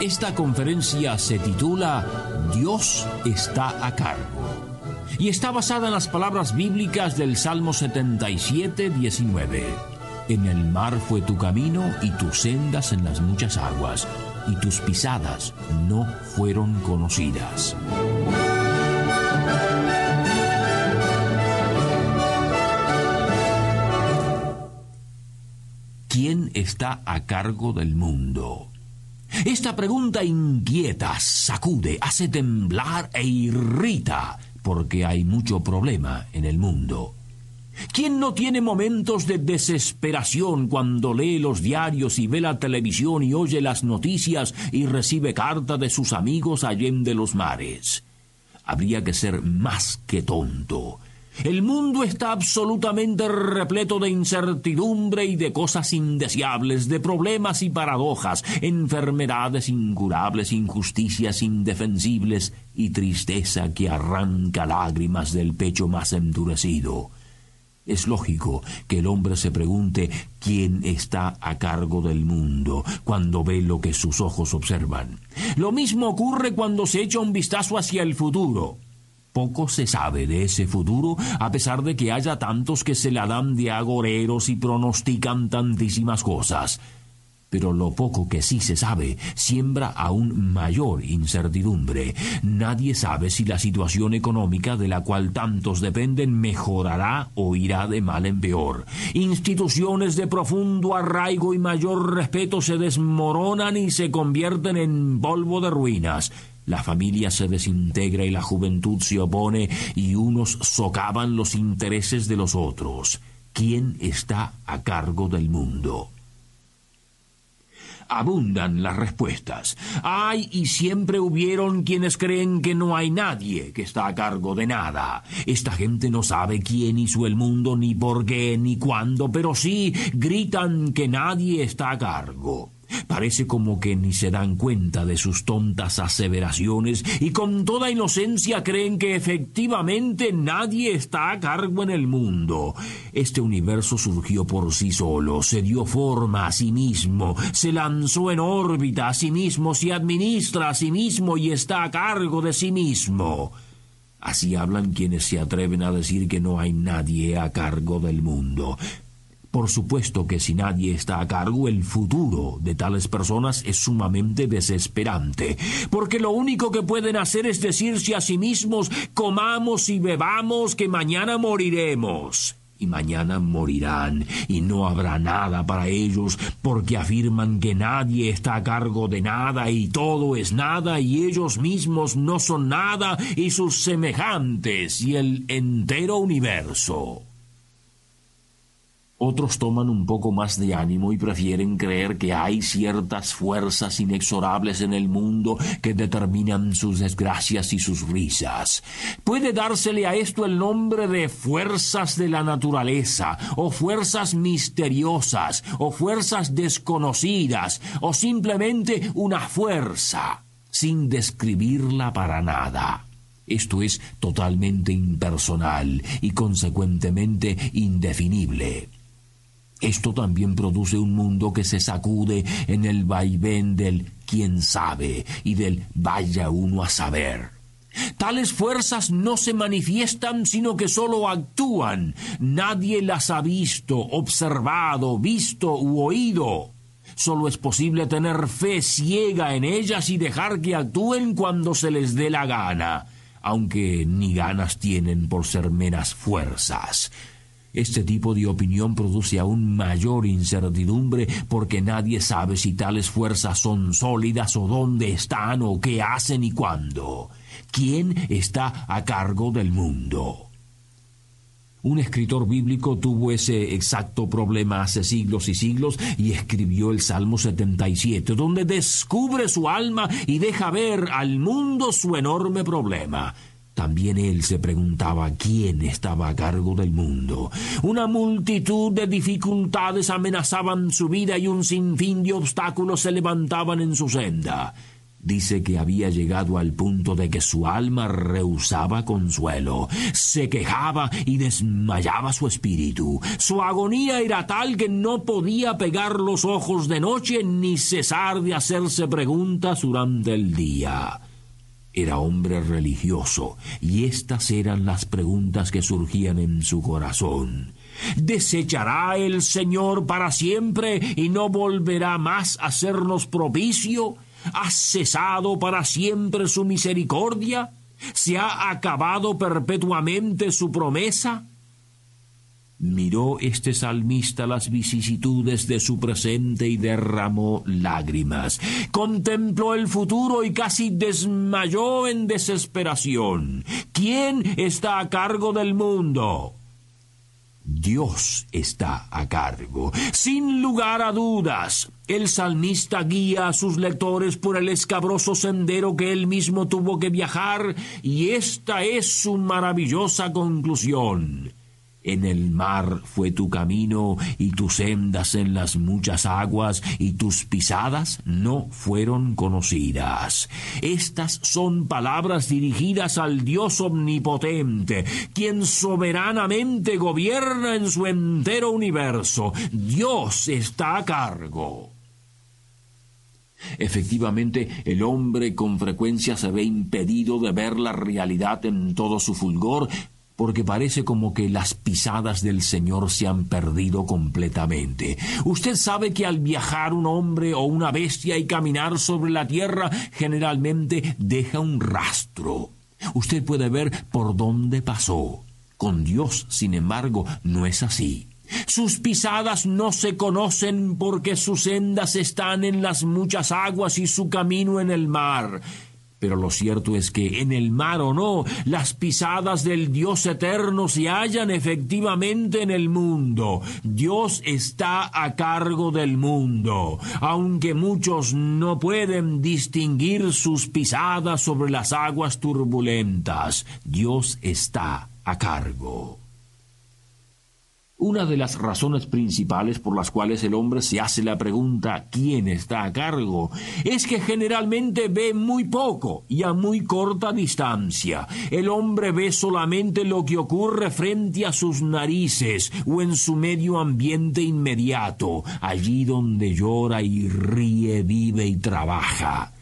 Esta conferencia se titula Dios está a cargo y está basada en las palabras bíblicas del Salmo 77, 19. En el mar fue tu camino y tus sendas en las muchas aguas, y tus pisadas no fueron conocidas. ¿Quién está a cargo del mundo? Esta pregunta inquieta, sacude, hace temblar e irrita porque hay mucho problema en el mundo. ¿Quién no tiene momentos de desesperación cuando lee los diarios y ve la televisión y oye las noticias y recibe carta de sus amigos allende los mares? Habría que ser más que tonto el mundo está absolutamente repleto de incertidumbre y de cosas indeseables, de problemas y paradojas, enfermedades incurables, injusticias indefensibles y tristeza que arranca lágrimas del pecho más endurecido. Es lógico que el hombre se pregunte quién está a cargo del mundo cuando ve lo que sus ojos observan. Lo mismo ocurre cuando se echa un vistazo hacia el futuro. Poco se sabe de ese futuro, a pesar de que haya tantos que se la dan de agoreros y pronostican tantísimas cosas. Pero lo poco que sí se sabe siembra aún mayor incertidumbre. Nadie sabe si la situación económica de la cual tantos dependen mejorará o irá de mal en peor. Instituciones de profundo arraigo y mayor respeto se desmoronan y se convierten en polvo de ruinas. La familia se desintegra y la juventud se opone y unos socavan los intereses de los otros. ¿Quién está a cargo del mundo? Abundan las respuestas. Hay y siempre hubieron quienes creen que no hay nadie que está a cargo de nada. Esta gente no sabe quién hizo el mundo, ni por qué, ni cuándo, pero sí gritan que nadie está a cargo. Parece como que ni se dan cuenta de sus tontas aseveraciones y con toda inocencia creen que efectivamente nadie está a cargo en el mundo. Este universo surgió por sí solo, se dio forma a sí mismo, se lanzó en órbita a sí mismo, se administra a sí mismo y está a cargo de sí mismo. Así hablan quienes se atreven a decir que no hay nadie a cargo del mundo. Por supuesto que si nadie está a cargo, el futuro de tales personas es sumamente desesperante, porque lo único que pueden hacer es decirse a sí mismos, comamos y bebamos, que mañana moriremos. Y mañana morirán, y no habrá nada para ellos, porque afirman que nadie está a cargo de nada, y todo es nada, y ellos mismos no son nada, y sus semejantes, y el entero universo. Otros toman un poco más de ánimo y prefieren creer que hay ciertas fuerzas inexorables en el mundo que determinan sus desgracias y sus risas. Puede dársele a esto el nombre de fuerzas de la naturaleza, o fuerzas misteriosas, o fuerzas desconocidas, o simplemente una fuerza, sin describirla para nada. Esto es totalmente impersonal y consecuentemente indefinible. Esto también produce un mundo que se sacude en el vaivén del quién sabe y del vaya uno a saber. Tales fuerzas no se manifiestan, sino que sólo actúan. Nadie las ha visto, observado, visto u oído. Solo es posible tener fe ciega en ellas y dejar que actúen cuando se les dé la gana, aunque ni ganas tienen por ser meras fuerzas. Este tipo de opinión produce aún mayor incertidumbre porque nadie sabe si tales fuerzas son sólidas o dónde están o qué hacen y cuándo. ¿Quién está a cargo del mundo? Un escritor bíblico tuvo ese exacto problema hace siglos y siglos y escribió el Salmo 77, donde descubre su alma y deja ver al mundo su enorme problema. También él se preguntaba quién estaba a cargo del mundo. Una multitud de dificultades amenazaban su vida y un sinfín de obstáculos se levantaban en su senda. Dice que había llegado al punto de que su alma rehusaba consuelo, se quejaba y desmayaba su espíritu. Su agonía era tal que no podía pegar los ojos de noche ni cesar de hacerse preguntas durante el día. Era hombre religioso, y estas eran las preguntas que surgían en su corazón. ¿Desechará el Señor para siempre y no volverá más a sernos propicio? ¿Ha cesado para siempre su misericordia? ¿Se ha acabado perpetuamente su promesa? Miró este salmista las vicisitudes de su presente y derramó lágrimas. Contempló el futuro y casi desmayó en desesperación. ¿Quién está a cargo del mundo? Dios está a cargo. Sin lugar a dudas, el salmista guía a sus lectores por el escabroso sendero que él mismo tuvo que viajar, y esta es su maravillosa conclusión. En el mar fue tu camino y tus sendas en las muchas aguas y tus pisadas no fueron conocidas. Estas son palabras dirigidas al Dios omnipotente, quien soberanamente gobierna en su entero universo. Dios está a cargo. Efectivamente, el hombre con frecuencia se ve impedido de ver la realidad en todo su fulgor porque parece como que las pisadas del Señor se han perdido completamente. Usted sabe que al viajar un hombre o una bestia y caminar sobre la tierra generalmente deja un rastro. Usted puede ver por dónde pasó. Con Dios, sin embargo, no es así. Sus pisadas no se conocen porque sus sendas están en las muchas aguas y su camino en el mar. Pero lo cierto es que en el mar o no, las pisadas del Dios eterno se hallan efectivamente en el mundo. Dios está a cargo del mundo, aunque muchos no pueden distinguir sus pisadas sobre las aguas turbulentas. Dios está a cargo. Una de las razones principales por las cuales el hombre se hace la pregunta ¿quién está a cargo? es que generalmente ve muy poco y a muy corta distancia. El hombre ve solamente lo que ocurre frente a sus narices o en su medio ambiente inmediato, allí donde llora y ríe, vive y trabaja.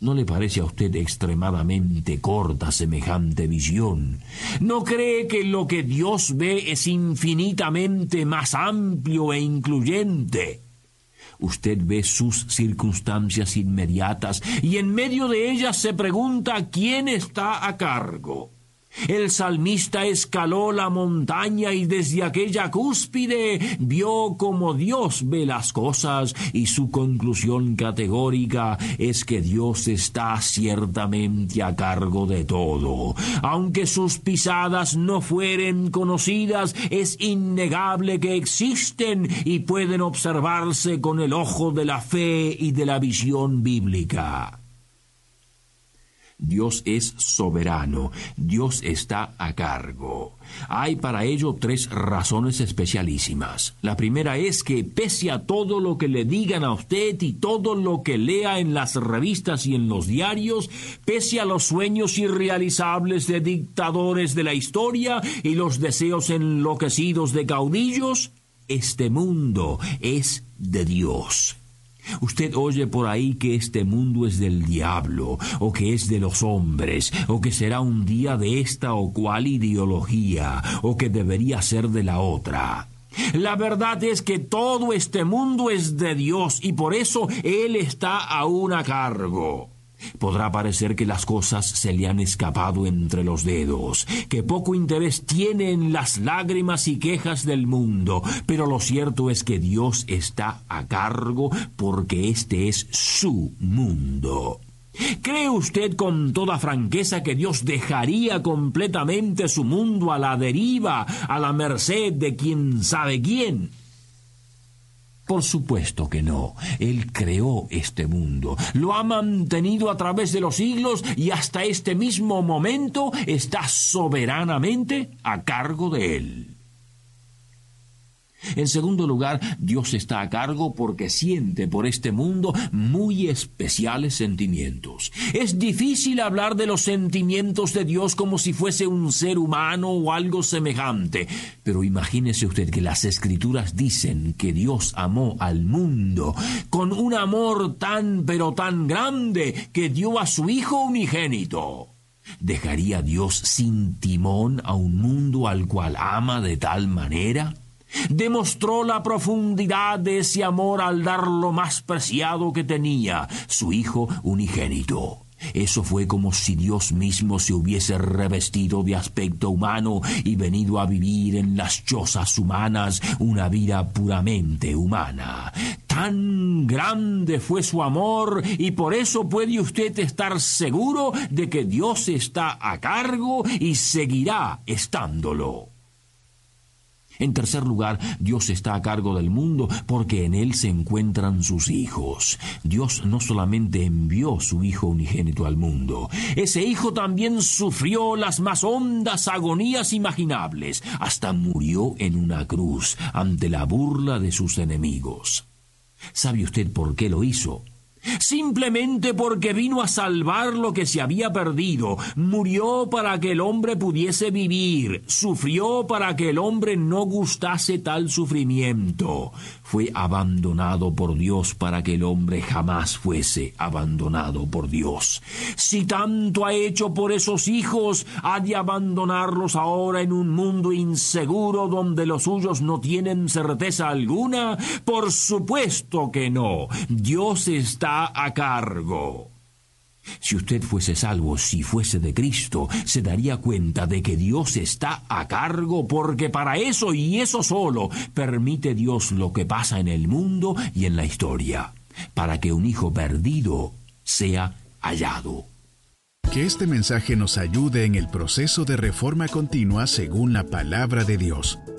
¿No le parece a usted extremadamente corta semejante visión? ¿No cree que lo que Dios ve es infinitamente más amplio e incluyente? Usted ve sus circunstancias inmediatas y en medio de ellas se pregunta quién está a cargo. El salmista escaló la montaña y desde aquella cúspide vio como Dios ve las cosas y su conclusión categórica es que Dios está ciertamente a cargo de todo. Aunque sus pisadas no fueren conocidas, es innegable que existen y pueden observarse con el ojo de la fe y de la visión bíblica. Dios es soberano, Dios está a cargo. Hay para ello tres razones especialísimas. La primera es que pese a todo lo que le digan a usted y todo lo que lea en las revistas y en los diarios, pese a los sueños irrealizables de dictadores de la historia y los deseos enloquecidos de caudillos, este mundo es de Dios. Usted oye por ahí que este mundo es del diablo, o que es de los hombres, o que será un día de esta o cual ideología, o que debería ser de la otra. La verdad es que todo este mundo es de Dios y por eso Él está aún a cargo. Podrá parecer que las cosas se le han escapado entre los dedos, que poco interés tienen las lágrimas y quejas del mundo, pero lo cierto es que Dios está a cargo porque este es su mundo. ¿Cree usted con toda franqueza que Dios dejaría completamente su mundo a la deriva, a la merced de quien sabe quién? Por supuesto que no. Él creó este mundo, lo ha mantenido a través de los siglos y hasta este mismo momento está soberanamente a cargo de él. En segundo lugar, Dios está a cargo porque siente por este mundo muy especiales sentimientos. Es difícil hablar de los sentimientos de Dios como si fuese un ser humano o algo semejante, pero imagínese usted que las escrituras dicen que Dios amó al mundo con un amor tan pero tan grande que dio a su Hijo unigénito. ¿Dejaría Dios sin timón a un mundo al cual ama de tal manera? Demostró la profundidad de ese amor al dar lo más preciado que tenía, su Hijo unigénito. Eso fue como si Dios mismo se hubiese revestido de aspecto humano y venido a vivir en las chozas humanas una vida puramente humana. Tan grande fue su amor y por eso puede usted estar seguro de que Dios está a cargo y seguirá estándolo. En tercer lugar, Dios está a cargo del mundo porque en Él se encuentran sus hijos. Dios no solamente envió su Hijo unigénito al mundo, ese Hijo también sufrió las más hondas agonías imaginables, hasta murió en una cruz ante la burla de sus enemigos. ¿Sabe usted por qué lo hizo? Simplemente porque vino a salvar lo que se había perdido, murió para que el hombre pudiese vivir, sufrió para que el hombre no gustase tal sufrimiento, fue abandonado por Dios para que el hombre jamás fuese abandonado por Dios. Si tanto ha hecho por esos hijos, ha de abandonarlos ahora en un mundo inseguro donde los suyos no tienen certeza alguna? Por supuesto que no. Dios a cargo. Si usted fuese salvo, si fuese de Cristo, se daría cuenta de que Dios está a cargo porque para eso y eso solo permite Dios lo que pasa en el mundo y en la historia, para que un hijo perdido sea hallado. Que este mensaje nos ayude en el proceso de reforma continua según la palabra de Dios.